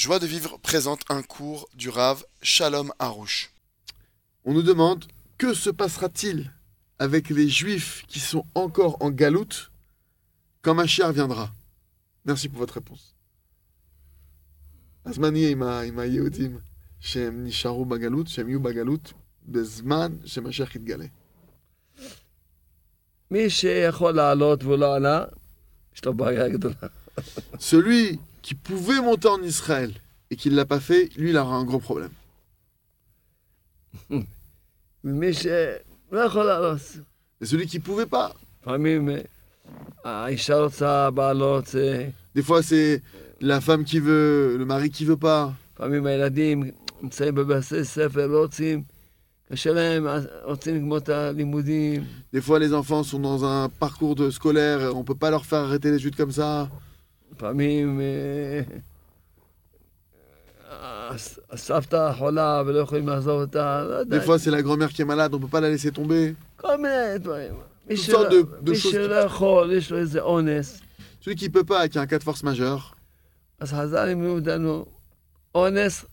Joie de vivre présente un cours du Rave Shalom Harouche. On nous demande que se passera-t-il avec les Juifs qui sont encore en galoute quand Machiar viendra? Merci pour votre réponse. Celui qui pouvait monter en Israël et qui ne l'a pas fait, lui, il aura un gros problème. Mais celui qui ne pouvait pas. Des fois, c'est la femme qui veut, le mari qui ne veut pas. Des fois, les enfants sont dans un parcours de scolaire, on ne peut pas leur faire arrêter les études comme ça. לפעמים אה, הס- הסבתא חולה ולא יכולים לעזוב אותה, לא יודע, Des fois c'est la grand-mère qui est malade, on ne peut pas la laisser tomber. כל מיני דברים. מי Toutes שלא- sortes de- de מי choses. שלא יכול, יש לו איזה אונס, Celui qui ne peut pas, qui a un cas de force majeure, אז חז"ל לימדו אותנו, אונס,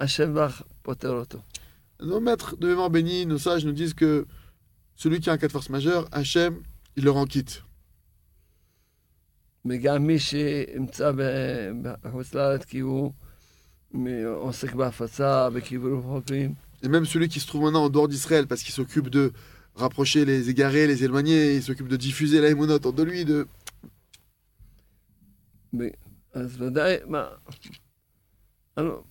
השם ברך פותר אותו. nos maîtres de mémoire béni, nos sages nous disent que celui qui a un cas de force majeure, Hachem, il le rend quitte. וגם מי שנמצא ב- בחוץ לארץ כי הוא מ- עוסק בהפצה, בקיבול חוקרים, Et même celui qui se trouve maintenant en dehors d'Israël parce qu'il s'occupe de rapprocher les égarés, les éloignés, il s'occupe de diffuser la émonote autour de lui, de... אז ודאי, מה, הלו,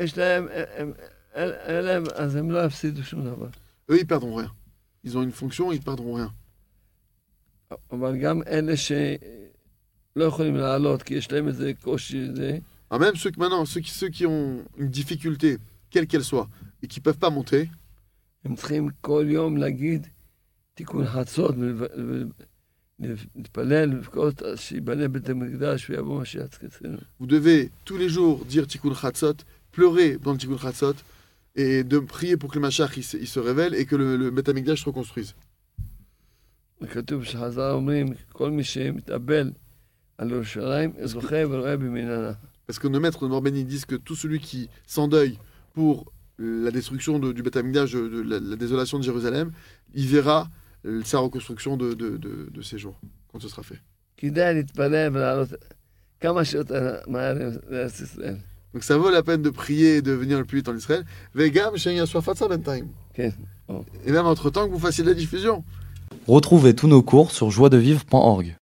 יש להם, הם- אין אין להם, אז הם לא יפסידו שום דבר. eux, ils perdront rien. Ils ont une fonction, ils perdront rien. אבל גם אלה שלא Ah, même ceux maintenant, ceux qui, ceux qui ont une difficulté, quelle qu'elle soit, et qui ne peuvent pas monter, vous devez tous les jours dire Tikkun Chatzot, pleurer dans le Tikkun et de prier pour que le Machach se, révèle et que le, le se reconstruise. Parce que nos maîtres de Norbenin disent que tout celui qui s'endeuille pour la destruction du Beth de, de la, désolation de Jérusalem, il verra euh, sa reconstruction de, de, ces jours, quand ce sera fait. Donc ça vaut la peine de prier et de venir le plus vite en Israël. Et même entre-temps que vous fassiez de la diffusion. Retrouvez tous nos cours sur joiedevivre.org.